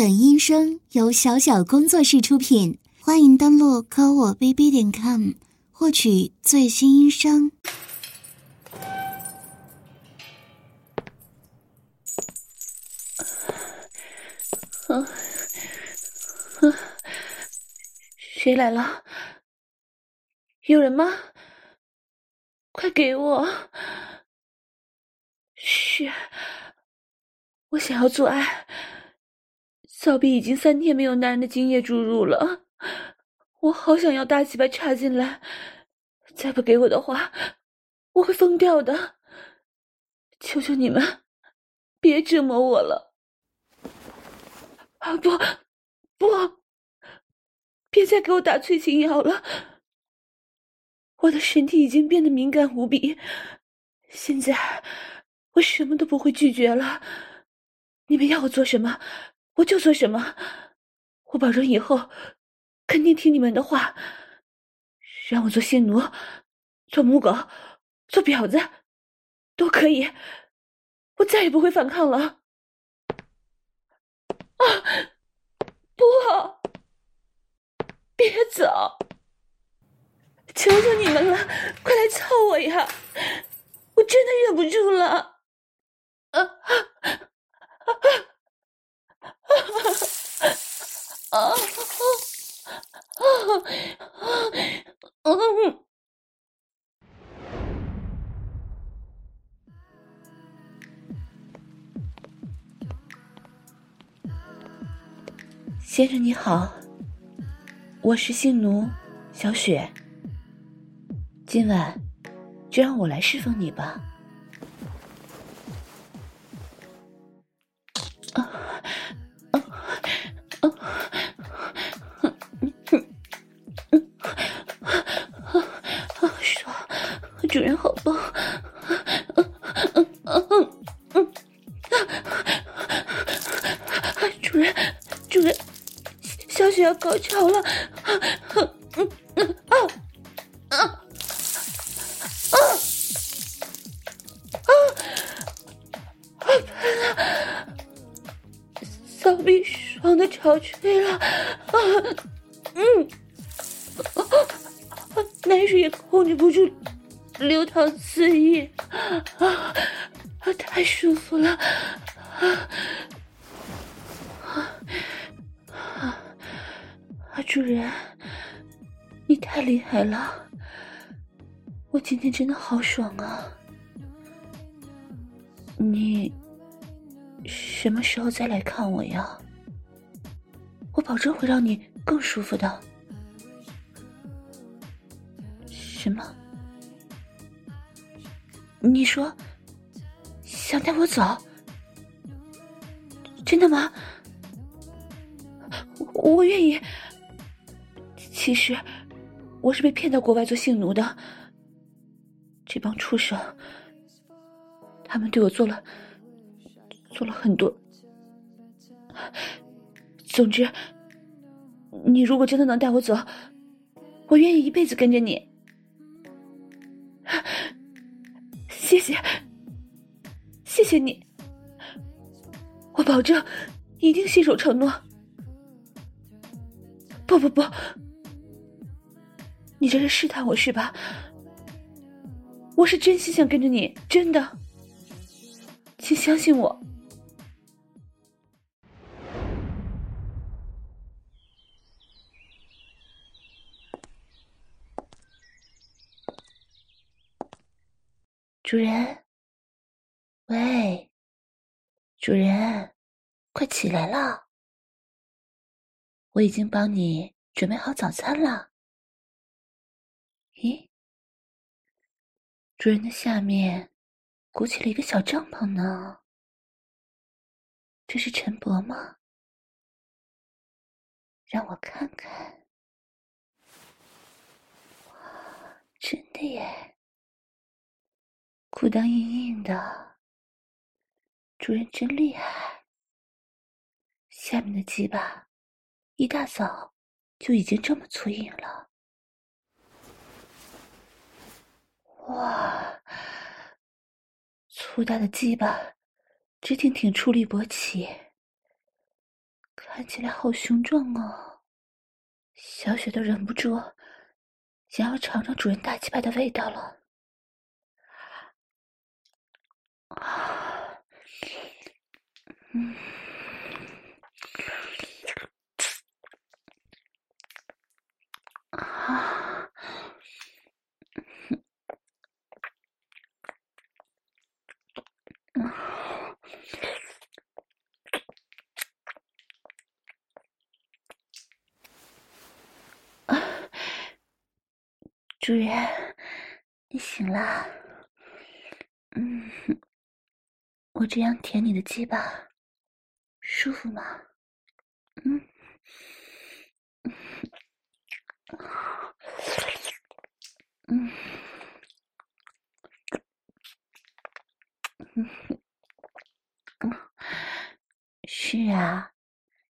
本音声由小小工作室出品，欢迎登录科我 bb 点 com 获取最新音声。嗯嗯，谁来了？有人吗？快给我！是，我想要做爱。小臂已经三天没有男人的精液注入了，我好想要大鸡巴插进来，再不给我的话，我会疯掉的！求求你们，别折磨我了！啊不，不，别再给我打催情药了！我的身体已经变得敏感无比，现在我什么都不会拒绝了。你们要我做什么？我就做什么，我保证以后肯定听你们的话。让我做新奴、做母狗、做婊子，都可以，我再也不会反抗了。啊！不，别走！求求你们了，快来操我呀！我真的忍不住了。啊啊啊！啊 先生你好，我是性奴小雪，今晚就让我来侍奉你吧。啊要高潮了，嗯嗯啊啊啊啊啊！喷了，骚逼爽的潮吹了，啊嗯，啊，奶水也控制不住。流淌肆意，啊啊，太舒服了，太厉害了，我今天真的好爽啊！你什么时候再来看我呀？我保证会让你更舒服的。什么？你说想带我走？真的吗？我，我愿意。其实我是被骗到国外做性奴的。这帮畜生，他们对我做了做了很多。总之，你如果真的能带我走，我愿意一辈子跟着你。谢谢，谢谢你，我保证一定信守承诺。不不不，你这是试探我是吧？我是真心想跟着你，真的，请相信我。主人，喂，主人，快起来了！我已经帮你准备好早餐了。咦，主人的下面鼓起了一个小帐篷呢。这是陈伯吗？让我看看。真的耶！裤裆硬硬的，主人真厉害。下面的鸡巴，一大早就已经这么粗硬了。哇，粗大的鸡巴，直挺挺，出类拔萃，看起来好雄壮哦，小雪都忍不住想要尝尝主人大鸡巴的味道了。嗯，啊，主人，你醒了。嗯，我这样舔你的鸡巴，舒服吗？嗯，嗯，是啊，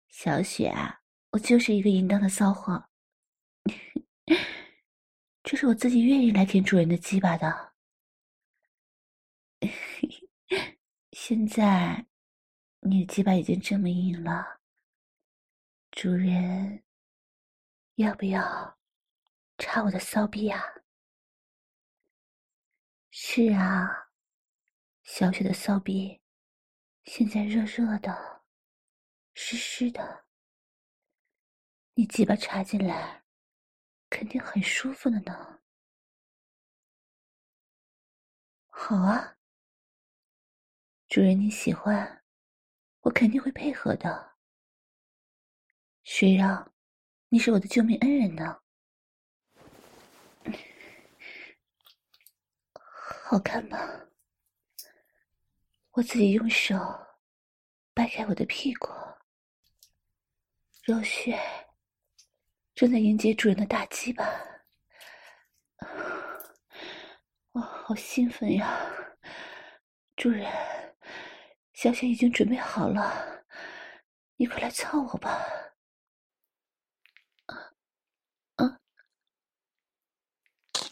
小雪啊，我就是一个淫荡的骚货。这是我自己愿意来舔主人的鸡巴的。现在你的鸡巴已经这么硬了，主人要不要插我的骚逼啊？是啊，小雪的骚逼现在热热的，湿湿的，你鸡巴插进来。肯定很舒服的呢。好啊，主人你喜欢，我肯定会配合的。谁让你是我的救命恩人呢？好看吗？我自己用手掰开我的屁股，肉穴。正在迎接主人的大鸡巴，哇，好兴奋呀！主人，小雪已经准备好了，你快来操我吧！啊，啊，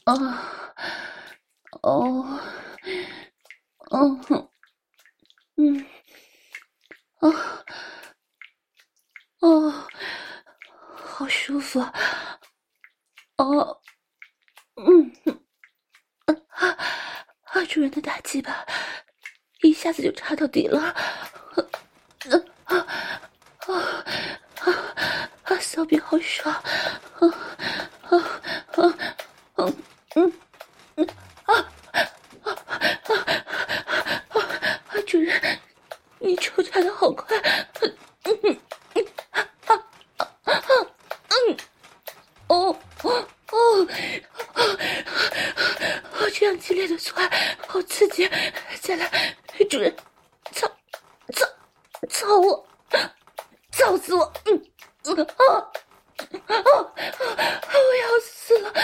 啊，哦，哦，嗯，啊，哦。好舒服，哦，嗯，啊啊！主人的大鸡巴一下子就插到底了，啊啊啊啊！骚逼好爽，啊啊啊嗯嗯啊啊啊啊！主人，你抽插的好快。再来，主人，操，操，操我，操死我！嗯，嗯啊，啊，啊，我要死了！啊，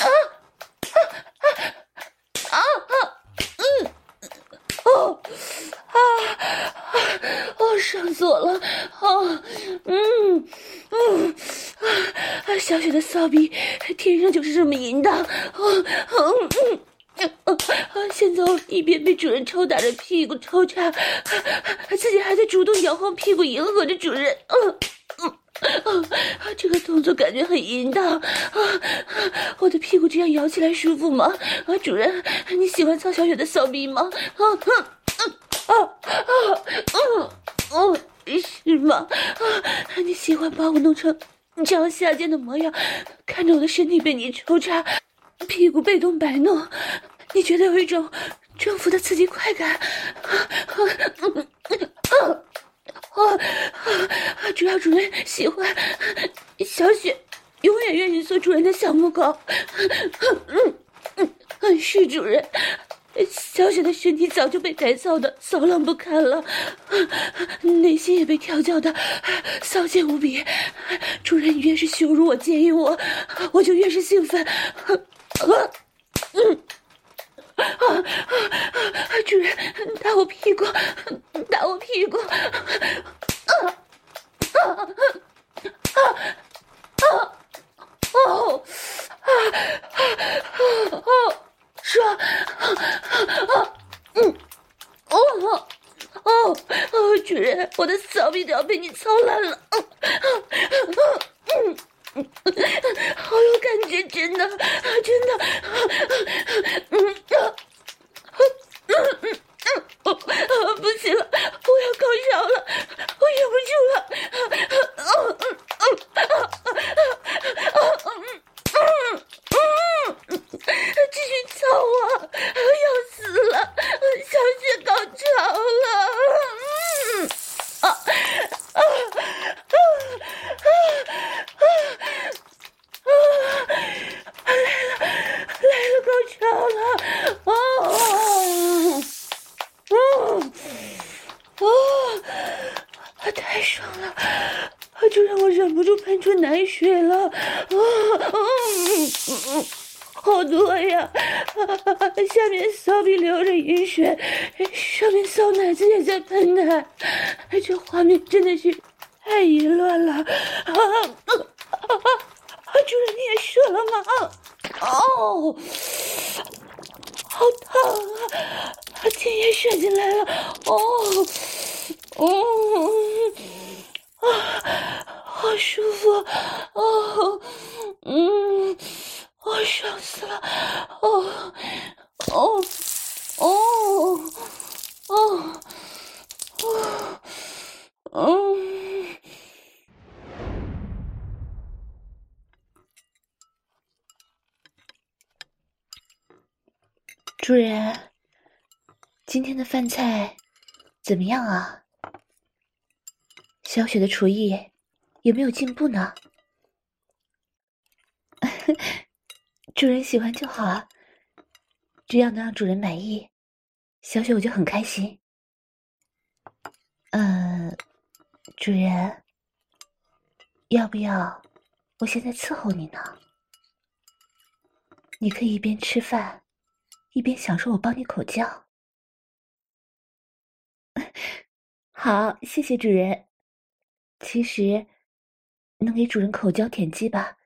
啊，啊，啊，啊，嗯，哦，啊，哦，爽死我了！啊，嗯，嗯，啊，小雪的骚逼天生就是这么淫荡！啊，嗯，嗯。啊！现在我一边被主人抽打着抽插，自己还在主动摇晃屁股迎合着主人。嗯嗯啊！这个动作感觉很淫荡啊！我的屁股这样摇起来舒服吗？啊，主人，你喜欢操小雪的骚逼吗？啊哼嗯啊啊嗯哦，是吗？啊，你喜欢把我弄成这样下贱的模样，看着我的身体被你抽插，屁股被动摆弄。你觉得有一种征服的刺激快感，啊啊啊啊啊只要主人喜欢，小雪永远愿意做主人的小母狗。嗯嗯嗯是主人，小雪的身体早就被改造的骚浪不堪了，内心也被调教的骚贱无比。主人越是羞辱我、奸淫我，我就越是兴奋。啊嗯。啊啊啊！主人，打我屁股，打我屁股！啊啊啊啊啊！哦啊啊啊！啊啊嗯哦哦哦！主人，我的骚逼都要被你操烂了。啊啊啊啊！精液射进来了！哦嗯啊，好舒服！哦嗯。我爽死了！哦哦哦哦哦！主人，今天的饭菜怎么样啊？小雪的厨艺有没有进步呢？主人喜欢就好，只要能让主人满意，小雪我就很开心。嗯、呃，主人，要不要我现在伺候你呢？你可以一边吃饭，一边享受我帮你口交。好，谢谢主人。其实，能给主人口交舔鸡吧。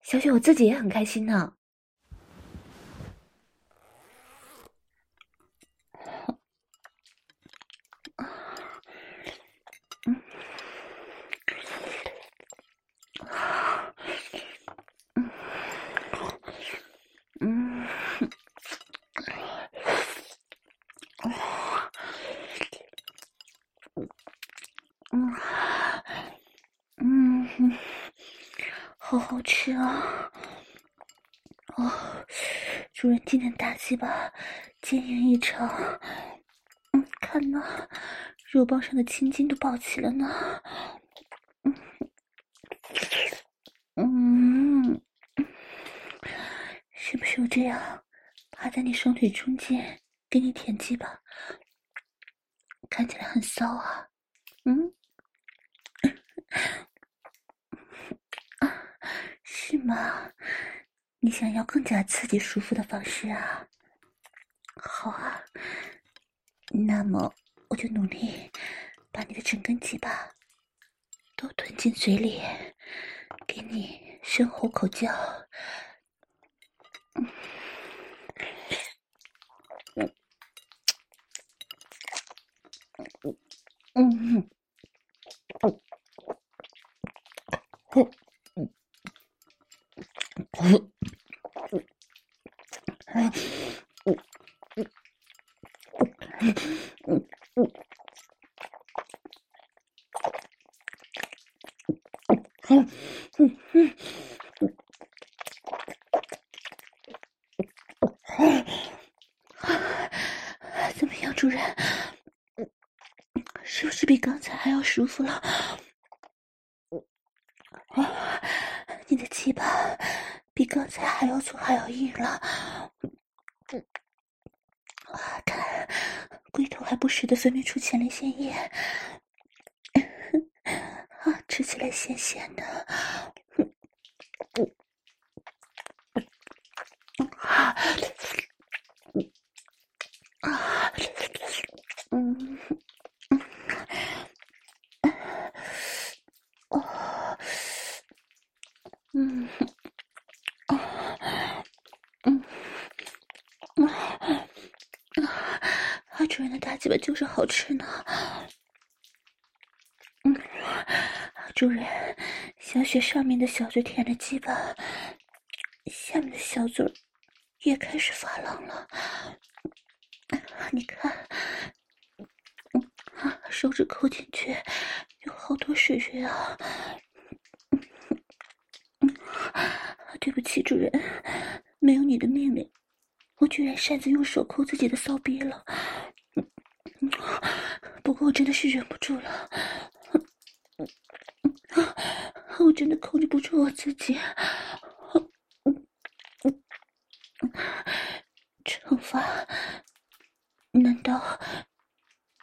小雪，我自己也很开心呢。好吃啊！哦，主人今天大鸡巴坚硬异常，嗯，看呐，肉包上的青筋都暴起了呢。嗯嗯，是不是我这样趴在你双腿中间给你舔鸡巴，看起来很骚啊？嗯。是吗？你想要更加刺激、舒服的方式啊？好啊，那么我就努力把你的整根鸡巴都吞进嘴里，给你深喉口交。嗯嗯嗯嗯。Mm-hmm. 的分泌出前列腺液，啊，吃起来咸咸的，啊，啊，嗯。嗯，啊，嗯，啊，啊，主人的大鸡巴就是好吃呢。主人，小雪上面的小嘴舔着鸡巴，下面的小嘴也开始发浪了。你看，手指抠进去，有好多水水啊！对不起，主人，没有你的命令，我居然擅自用手抠自己的骚逼了。我真的是忍不住了。我真的控制不住我自己，惩罚？难道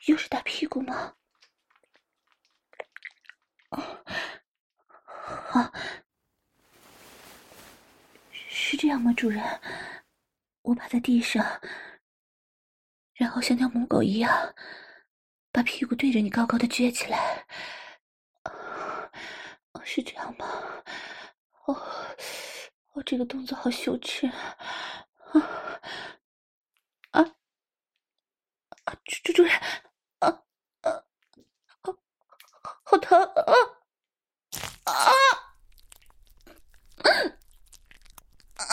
又是打屁股吗？好，是这样吗，主人？我趴在地上，然后像条母狗一样，把屁股对着你高高的撅起来。是这样吗？哦，我，这个动作好羞耻啊！啊啊，主主人，啊啊，好，好疼！啊啊啊！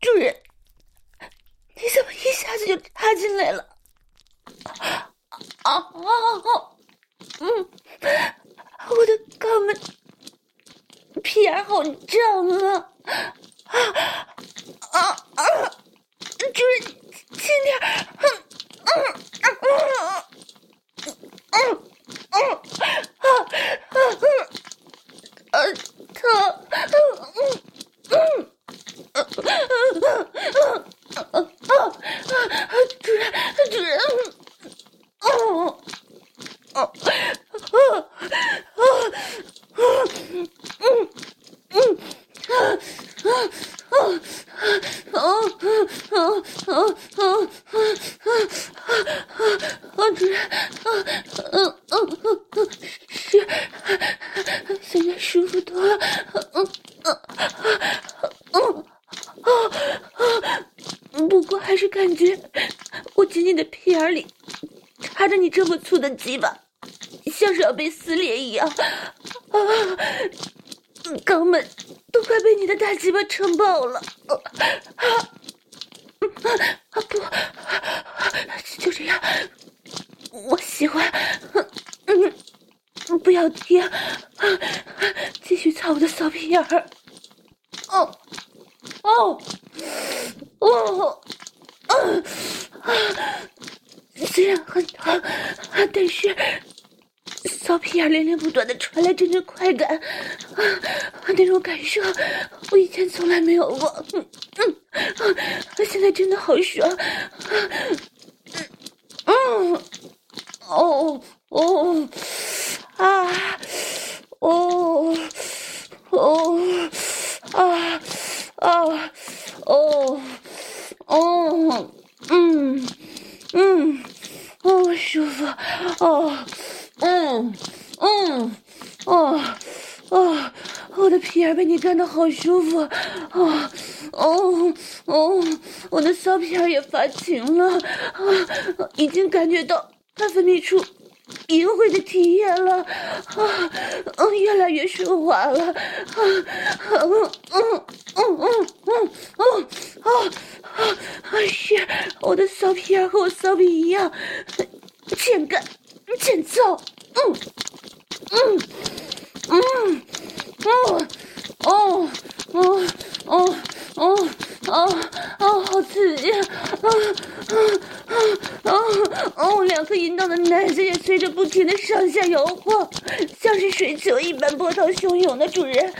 主人，你怎么就插进来了？啊啊啊！嗯，我的肛门屁眼好胀啊！啊啊啊！主人，轻点！嗯嗯嗯嗯哦，哦，哦，啊，虽然很疼，但是。骚屁眼连连不断的传来阵阵快感，啊，那种感受我以前从来没有过，嗯嗯，啊，现在真的好爽，嗯，哦哦，啊，哦哦，啊啊，哦哦，嗯嗯，哦舒服，哦。嗯嗯哦哦，我的屁眼被你干得好舒服，哦哦哦，我的骚皮儿也发情了，啊，已经感觉到它分泌出淫秽的体液了，啊，嗯，越来越顺滑了，啊，嗯嗯嗯嗯嗯嗯啊啊，是，我的骚屁眼和我骚逼一样，欠干。欠揍！嗯嗯嗯嗯哦哦哦哦哦哦，好刺激！啊啊啊啊哦，两颗淫荡的奶子也随着不停的上下摇晃，像是水球一般波涛汹涌的主人。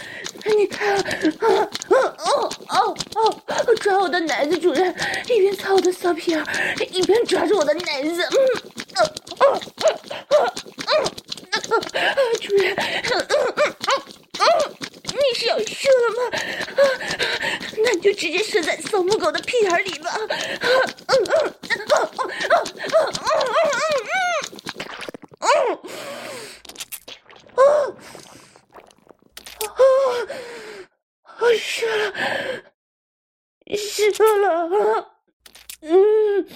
你看，啊啊哦哦哦，抓我的奶子，主人一边操我的骚屁儿，一边抓住我的奶子，嗯。啊啊啊啊！主人，嗯嗯嗯，你是要射了吗？啊，那你就直接射在骚母狗的屁眼里吧。啊嗯嗯啊啊啊啊啊啊啊啊啊啊！射了，射了，嗯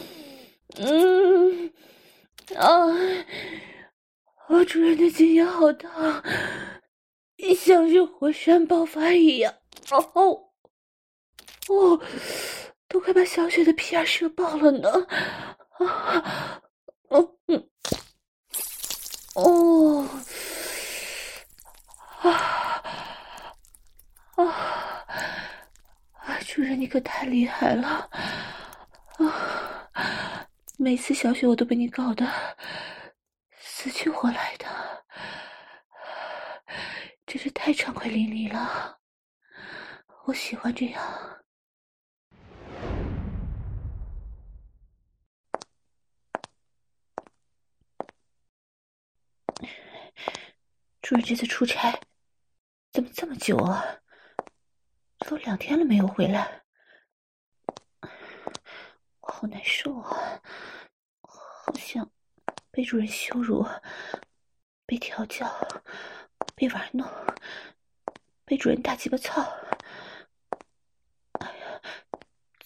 嗯。啊！我主人的精液好烫，像是火山爆发一样。哦，哦，都快把小雪的屁眼射爆了呢！啊，哦，嗯，哦，啊，啊，啊！主人，你可太厉害了！啊，每次小雪我都被你搞得死去活来的，真是太畅快淋漓了。我喜欢这样。主人这次出差怎么这么久啊？都两天了没有回来，好难受啊！好像被主人羞辱，被调教，被玩弄，被主人大鸡巴操！哎呀，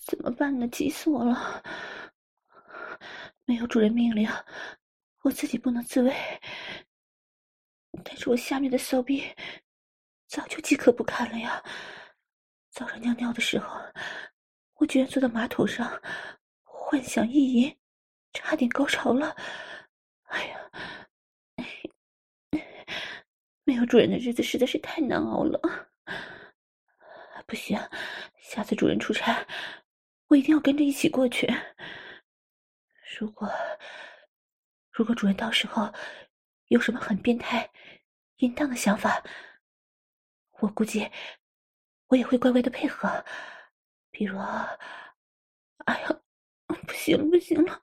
怎么办呢？急死我了！没有主人命令，我自己不能自卫。但是我下面的骚逼早就饥渴不堪了呀！早上尿尿的时候，我居然坐在马桶上，幻想意淫，差点高潮了。哎呀，没有主人的日子实在是太难熬了。不行，下次主人出差，我一定要跟着一起过去。如果如果主人到时候有什么很变态、淫荡的想法，我估计我也会乖乖的配合。比如，哎呀，不行，不行了，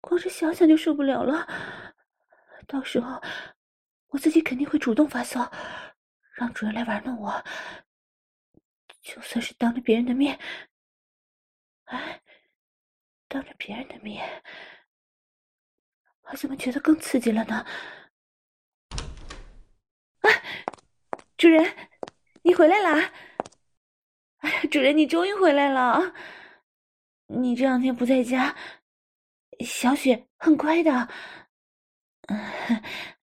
光是想想就受不了了。到时候我自己肯定会主动发骚，让主人来玩弄我。就算是当着别人的面，哎，当着别人的面，我怎么觉得更刺激了呢？主人，你回来啦！哎呀，主人，你终于回来了！你这两天不在家，小雪很乖的。嗯，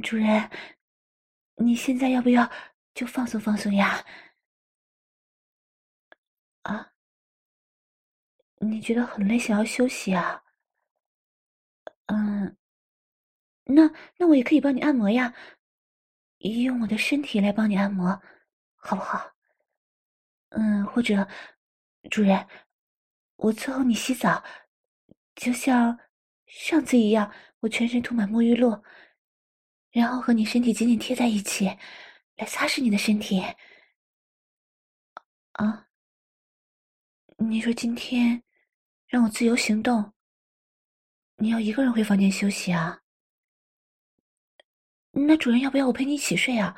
主人，你现在要不要就放松放松呀？啊？你觉得很累，想要休息啊？嗯，那那我也可以帮你按摩呀。用我的身体来帮你按摩，好不好？嗯，或者，主人，我伺候你洗澡，就像上次一样，我全身涂满沐浴露，然后和你身体紧紧贴在一起，来擦拭你的身体。啊？你说今天让我自由行动，你要一个人回房间休息啊？那主人要不要我陪你一起睡啊？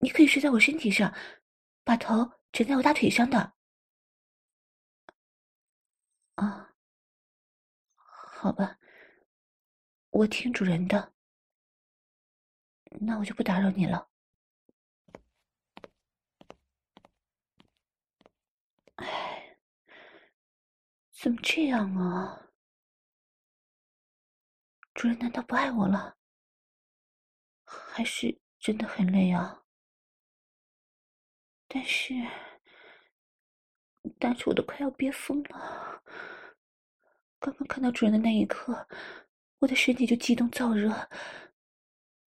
你可以睡在我身体上，把头枕在我大腿上的。啊，好吧，我听主人的。那我就不打扰你了。哎，怎么这样啊？主人难道不爱我了？还是真的很累啊，但是，但是我都快要憋疯了。刚刚看到主人的那一刻，我的身体就激动燥热，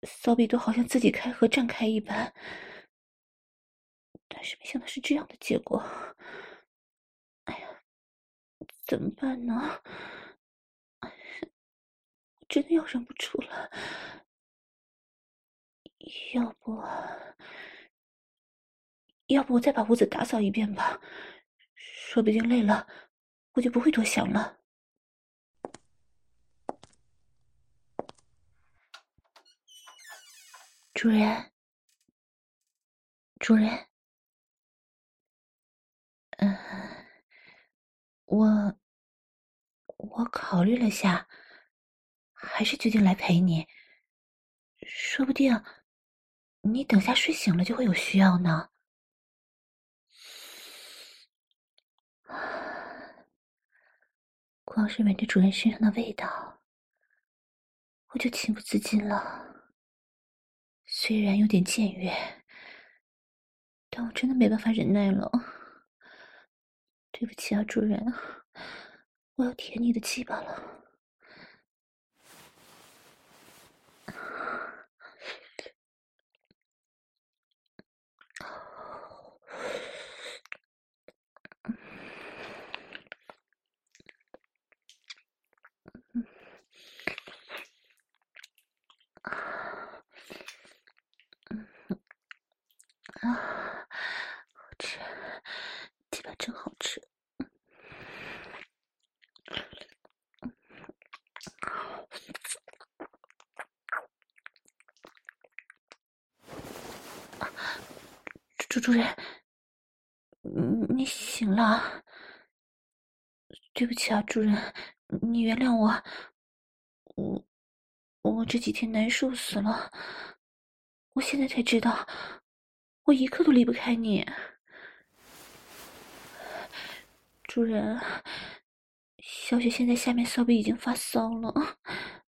骚逼都好像自己开合绽开一般。但是没想到是这样的结果，哎呀，怎么办呢？真的要忍不住了。要不，要不我再把屋子打扫一遍吧，说不定累了，我就不会多想了。主人，主人，嗯，我我考虑了下，还是决定来陪你，说不定。你等下睡醒了就会有需要呢。光是闻着主人身上的味道，我就情不自禁了。虽然有点僭越，但我真的没办法忍耐了。对不起啊，主人，我要舔你的鸡巴了。啊好吃鸡排真好吃主主人，你醒了。对不起啊，主人，你原谅我。我我这几天难受死了。我现在才知道，我一刻都离不开你。主人，小雪现在下面骚逼已经发骚了，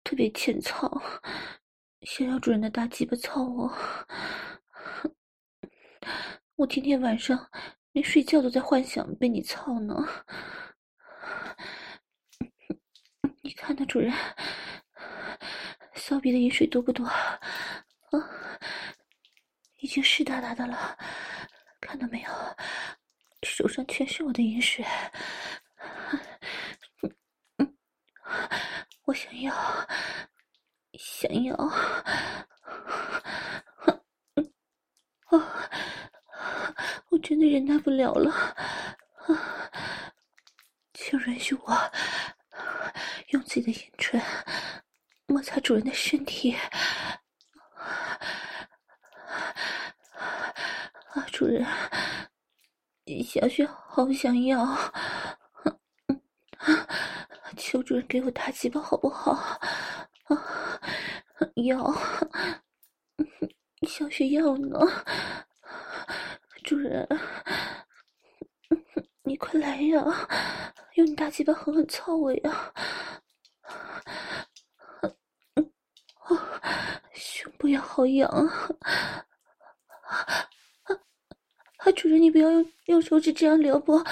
特别欠操，想要主人的大鸡巴操我。我天天晚上连睡觉都在幻想被你操呢。你看那主人，骚逼的饮水多不多？啊，已经湿哒哒的了，看到没有？手上全是我的淫水。我想要，想要我。真的忍耐不了了，啊！请允许我用自己的阴唇摩擦主人的身体。啊，主人，小雪好想要，求主人给我大鸡巴好不好？啊，要，小雪要呢。主人，你快来呀！用你大鸡巴狠狠操我呀！胸部也好痒啊！你不要用用手指这样撩拨，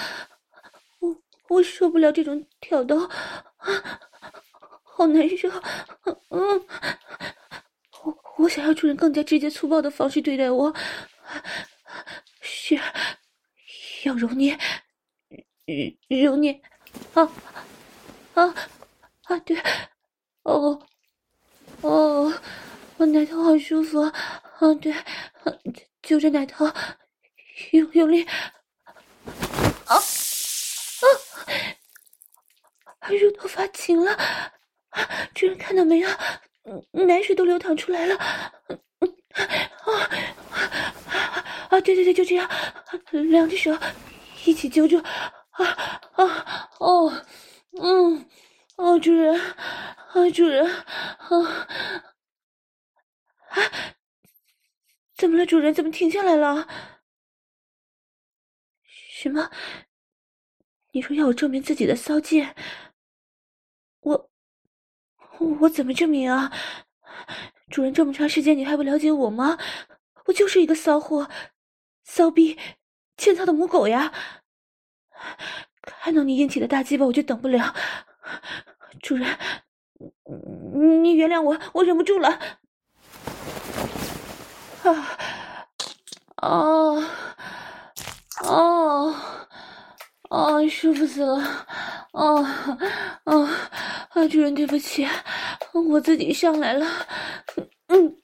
我我受不了这种挑逗，好难受。嗯，我我想要主人更加直接粗暴的方式对待我。是，要揉捏，揉捏，啊，啊，啊，对，哦，哦，我奶头好舒服，啊，对，就这奶头，用用力，啊，啊，乳头发情了，主人看到没有？奶水都流淌出来了，啊。啊，对对对，就这样，两只手一起揪住，啊啊哦，嗯，哦，主人，啊，主人，啊，啊，怎么了，主人？怎么停下来了？什么？你说要我证明自己的骚贱？我，我怎么证明啊？主人，这么长时间你还不了解我吗？我就是一个骚货。骚逼，欠操的母狗呀！看到你硬起的大鸡巴，我就等不了。主人，你原谅我，我忍不住了。啊，啊，哦，哦，舒服死了。哦，哦，啊，主人，对不起，我自己上来了。嗯。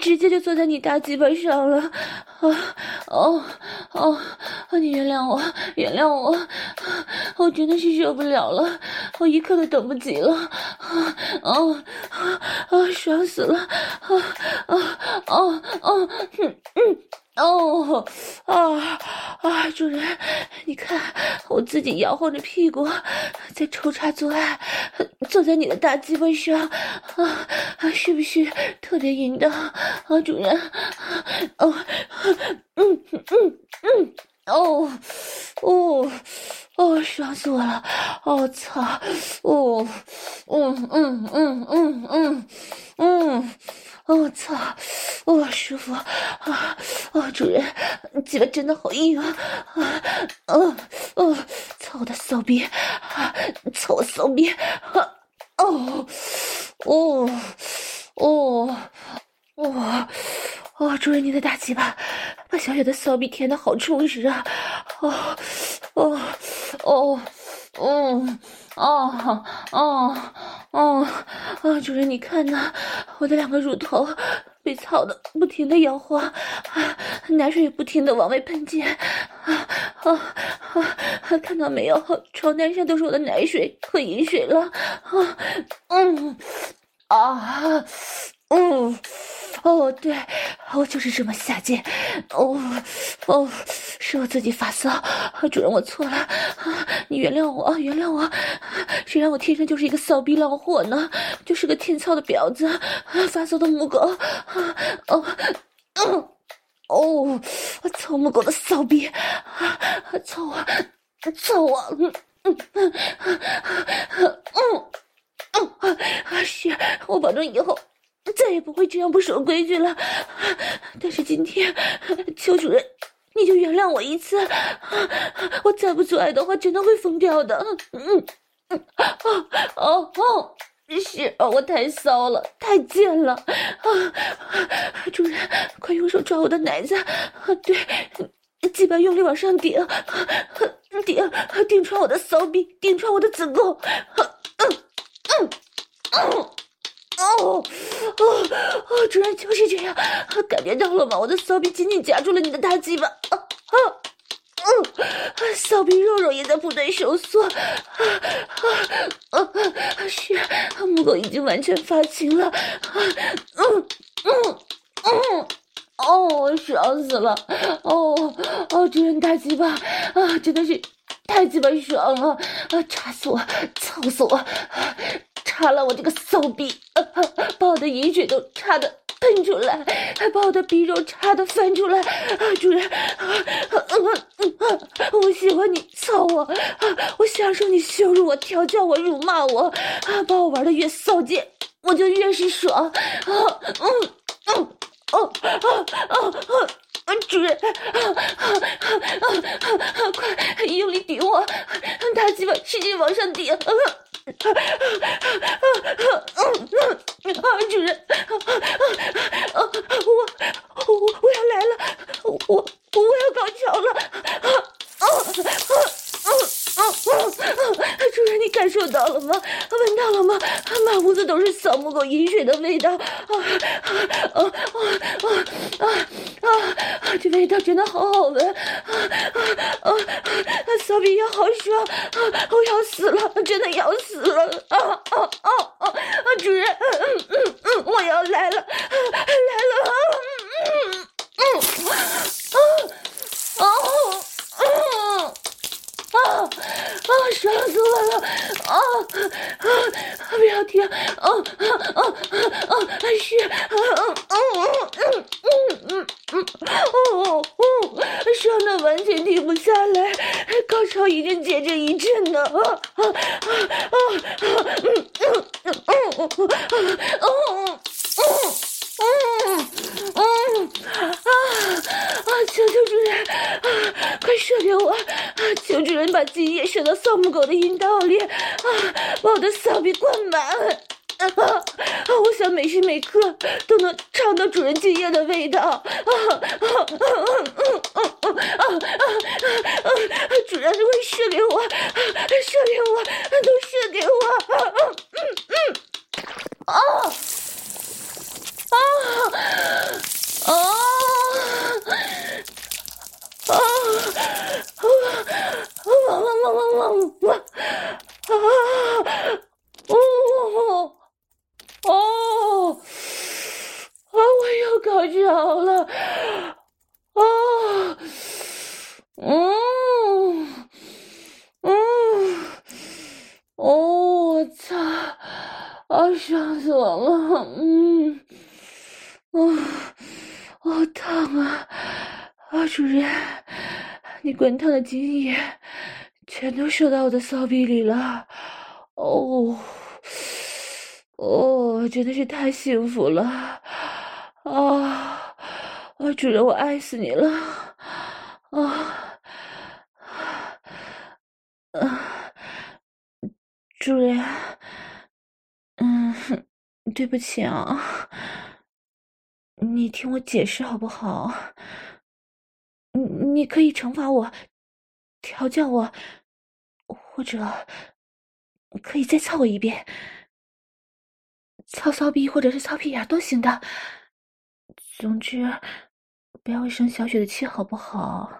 直接就坐在你大鸡巴上了，啊，哦，哦，你原谅我，原谅我，我真的是受不了了，我一刻都等不及了，啊，哦，啊，爽死了，啊，啊，哦，哦，嗯，嗯。哦，啊啊！主人，你看我自己摇晃着屁股在抽插做爱，坐在你的大鸡巴上，啊啊，是不是特别淫荡？啊，主人，哦，嗯嗯嗯哦，哦，哦，爽死我了！哦操！哦，嗯嗯嗯嗯嗯嗯，哦操！哦，舒服啊！哦，主人，鸡巴真的好硬啊！啊，哦哦，操我的骚逼！啊，操我骚逼！啊，哦，哦，哦，哦。哦，主人，你的大鸡巴把小小的骚逼填的好充实啊！哦，哦，哦，嗯，哦，哦，哦，哦，主人，你看呐，我的两个乳头被操的不停的摇晃，啊，奶水也不停的往外喷溅，啊，啊，啊，看到没有？床单上都是我的奶水和淫水了，啊，嗯，啊。嗯，哦，对，我就是这么下贱，哦，哦，是我自己发骚，主人我错了，啊，你原谅我，原谅我，谁让我天生就是一个骚逼浪货呢？就是个天操的婊子，啊发骚的母狗，啊，哦，嗯，哦，操母狗的骚逼，啊，操我，操我，嗯嗯嗯嗯嗯，啊，是，我保证以后。再也不会这样不守规矩了，但是今天，求主任，你就原谅我一次，我再不做爱的话，真的会疯掉的。嗯，哦哦哦，是，我太骚了，太贱了啊！主人，快用手抓我的奶子，啊对，鸡巴用力往上顶，顶顶穿我的骚逼，顶穿我的子宫，嗯嗯。哦，哦，哦，主人就是这样，感觉到了吗？我的骚逼紧紧夹住了你的大鸡巴，啊啊，嗯，骚逼肉肉也在不断收缩，啊啊啊！是，母狗已经完全发情了，啊，嗯嗯嗯，哦，爽死了，哦哦，主人大鸡巴，啊，真的是太鸡巴爽了，啊，插死我，操死我！插了我这个骚逼，啊，把我的饮水都插的喷出来，还把我的逼肉插的翻出来。啊，主人，啊啊啊，我喜欢你操我，啊，我享受你羞辱我、调教我、辱骂我，啊，把我玩的越骚贱，我就越是爽。啊，嗯嗯，哦啊啊啊，主人，啊啊啊啊，快用力顶我，大鸡巴使劲往上顶。啊啊啊啊啊啊！啊，主人，啊啊啊！我我我要来了，我我要高潮了！啊啊啊啊啊啊啊！主人，你感受到了吗？闻到了吗？满屋子都是小母狗饮水的味道！啊啊啊啊啊啊！这味道真的好好闻！啊啊啊！小比也好爽！啊，我要死了，真的要死了！啊啊啊啊！主人，嗯嗯嗯，我要来了，来了！嗯嗯嗯，啊啊啊！啊啊！爽死我了！啊啊！不要停！啊啊啊啊！是啊啊啊嗯嗯嗯嗯哦哦！爽的完全停不下来，高潮已经接着一阵了！啊啊！嗯嗯嗯嗯嗯嗯嗯。嗯嗯啊啊！求求主人啊，快射给我！啊，求主人把精液射到骚母狗的阴道里啊，把我的骚逼灌满啊！啊，我想每时每刻都能尝到主人精液的味道啊啊啊啊啊啊啊！主人快射给我，射给我，都射给我！啊嗯嗯啊！啊啊啊啊！汪汪汪汪汪汪！啊哦哦啊！我又高潮了！啊嗯嗯哦！我操！啊，爽死我了！嗯。哦，好烫啊！啊，主人，你滚烫的精液全都射到我的骚逼里了，哦，哦，真的是太幸福了，啊，啊，主人，我爱死你了，啊，啊，主人，对不起啊，你听我解释好不好？你你可以惩罚我，调教我，或者可以再操我一遍，操骚逼或者是操屁眼都行的。总之，不要生小雪的气，好不好？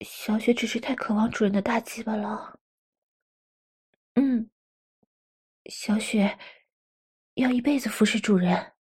小雪只是太渴望主人的大鸡巴了。嗯，小雪要一辈子服侍主人。